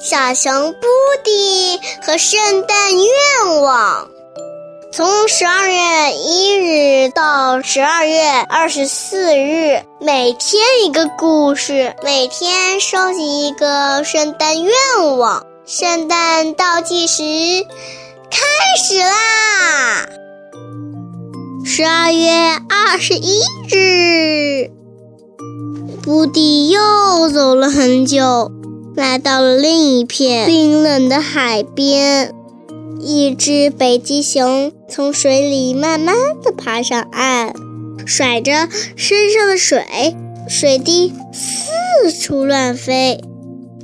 小熊布迪和圣诞愿望。从十二月一日到十二月二十四日，每天一个故事，每天收集一个圣诞愿望。圣诞倒计时开始啦！十二月二十一日，布迪又走了很久，来到了另一片冰冷的海边。一只北极熊从水里慢慢的爬上岸，甩着身上的水，水滴四处乱飞。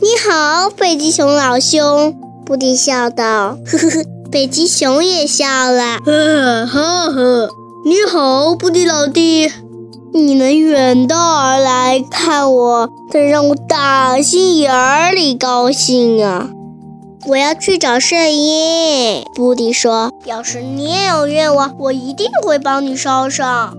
你好，北极熊老兄，布丁笑道。呵呵呵，北极熊也笑了。呵呵呵，你好，布丁老弟，你能远道而来看我，真让我打心眼里高兴啊！我要去找圣婴，布迪说：“要是你也有愿望，我一定会帮你捎上。”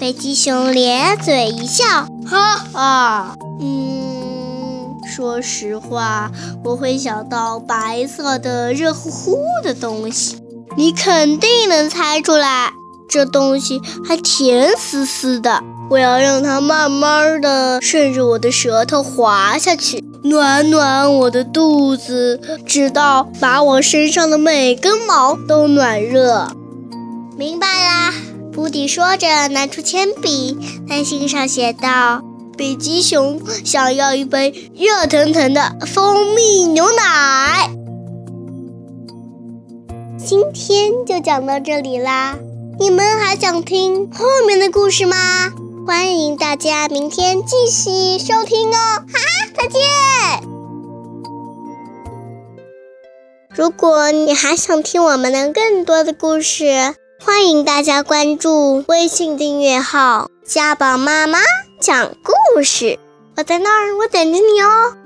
北极熊咧嘴一笑：“哈哈，嗯，说实话，我会想到白色的、热乎乎的东西，你肯定能猜出来。这东西还甜丝丝的，我要让它慢慢的顺着我的舌头滑下去。”暖暖我的肚子，直到把我身上的每根毛都暖热。明白啦，布迪说着，拿出铅笔，在信上写道：“北极熊想要一杯热腾腾的蜂蜜牛奶。”今天就讲到这里啦，你们还想听后面的故事吗？欢迎大家明天继续收听哦！哈，再见。如果你还想听我们的更多的故事，欢迎大家关注微信订阅号“家宝妈妈讲故事”。我在那儿，我等着你哦。